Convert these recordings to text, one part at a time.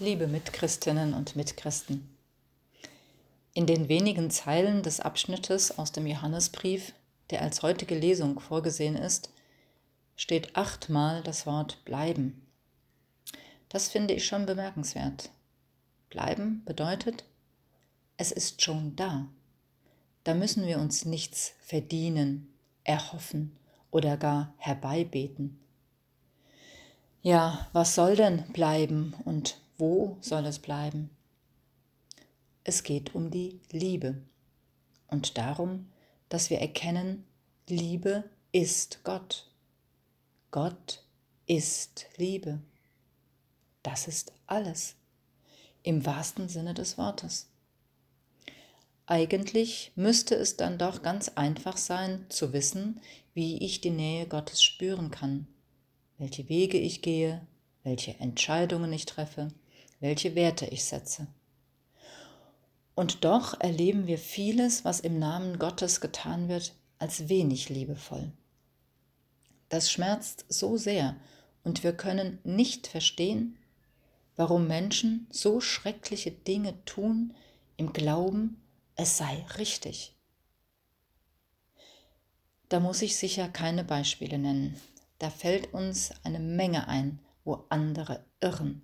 Liebe Mitchristinnen und Mitchristen, in den wenigen Zeilen des Abschnittes aus dem Johannesbrief, der als heutige Lesung vorgesehen ist, steht achtmal das Wort bleiben. Das finde ich schon bemerkenswert. Bleiben bedeutet, es ist schon da. Da müssen wir uns nichts verdienen, erhoffen oder gar herbeibeten. Ja, was soll denn bleiben und wo soll es bleiben? Es geht um die Liebe und darum, dass wir erkennen, Liebe ist Gott. Gott ist Liebe. Das ist alles, im wahrsten Sinne des Wortes. Eigentlich müsste es dann doch ganz einfach sein zu wissen, wie ich die Nähe Gottes spüren kann, welche Wege ich gehe, welche Entscheidungen ich treffe, welche Werte ich setze. Und doch erleben wir vieles, was im Namen Gottes getan wird, als wenig liebevoll. Das schmerzt so sehr und wir können nicht verstehen, warum Menschen so schreckliche Dinge tun im Glauben, es sei richtig. Da muss ich sicher keine Beispiele nennen. Da fällt uns eine Menge ein, wo andere irren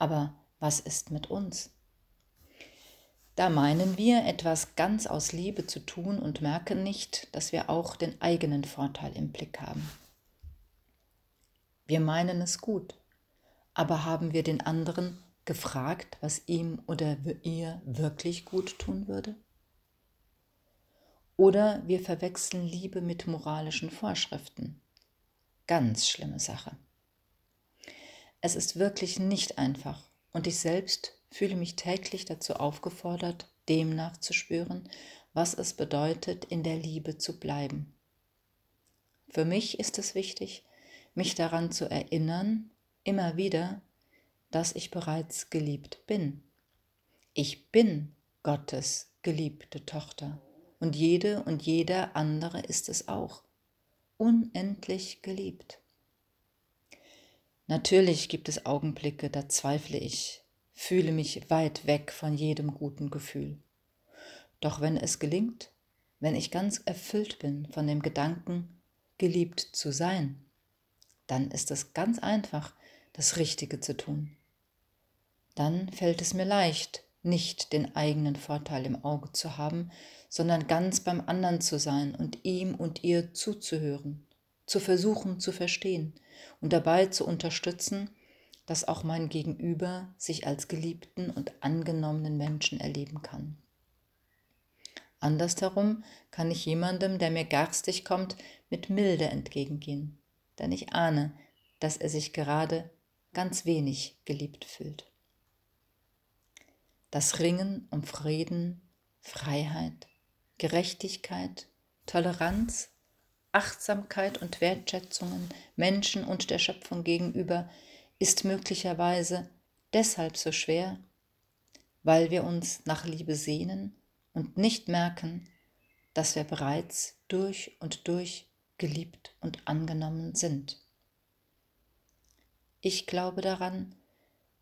aber was ist mit uns? Da meinen wir, etwas ganz aus Liebe zu tun und merken nicht, dass wir auch den eigenen Vorteil im Blick haben. Wir meinen es gut, aber haben wir den anderen gefragt, was ihm oder ihr wirklich gut tun würde? Oder wir verwechseln Liebe mit moralischen Vorschriften. Ganz schlimme Sache. Es ist wirklich nicht einfach und ich selbst fühle mich täglich dazu aufgefordert, dem nachzuspüren, was es bedeutet, in der Liebe zu bleiben. Für mich ist es wichtig, mich daran zu erinnern, immer wieder, dass ich bereits geliebt bin. Ich bin Gottes geliebte Tochter und jede und jeder andere ist es auch, unendlich geliebt. Natürlich gibt es Augenblicke, da zweifle ich, fühle mich weit weg von jedem guten Gefühl. Doch wenn es gelingt, wenn ich ganz erfüllt bin von dem Gedanken, geliebt zu sein, dann ist es ganz einfach, das Richtige zu tun. Dann fällt es mir leicht, nicht den eigenen Vorteil im Auge zu haben, sondern ganz beim anderen zu sein und ihm und ihr zuzuhören zu versuchen zu verstehen und dabei zu unterstützen, dass auch mein Gegenüber sich als geliebten und angenommenen Menschen erleben kann. Andersherum kann ich jemandem, der mir garstig kommt, mit Milde entgegengehen, denn ich ahne, dass er sich gerade ganz wenig geliebt fühlt. Das Ringen um Frieden, Freiheit, Gerechtigkeit, Toleranz Achtsamkeit und Wertschätzungen Menschen und der Schöpfung gegenüber ist möglicherweise deshalb so schwer, weil wir uns nach Liebe sehnen und nicht merken, dass wir bereits durch und durch geliebt und angenommen sind. Ich glaube daran,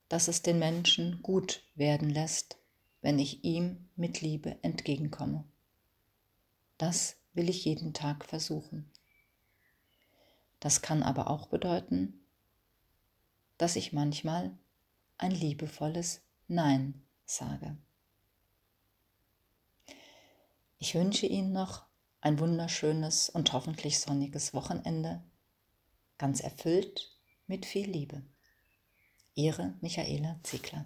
dass es den Menschen gut werden lässt, wenn ich ihm mit Liebe entgegenkomme. Das will ich jeden Tag versuchen. Das kann aber auch bedeuten, dass ich manchmal ein liebevolles Nein sage. Ich wünsche Ihnen noch ein wunderschönes und hoffentlich sonniges Wochenende, ganz erfüllt mit viel Liebe. Ihre Michaela Ziegler.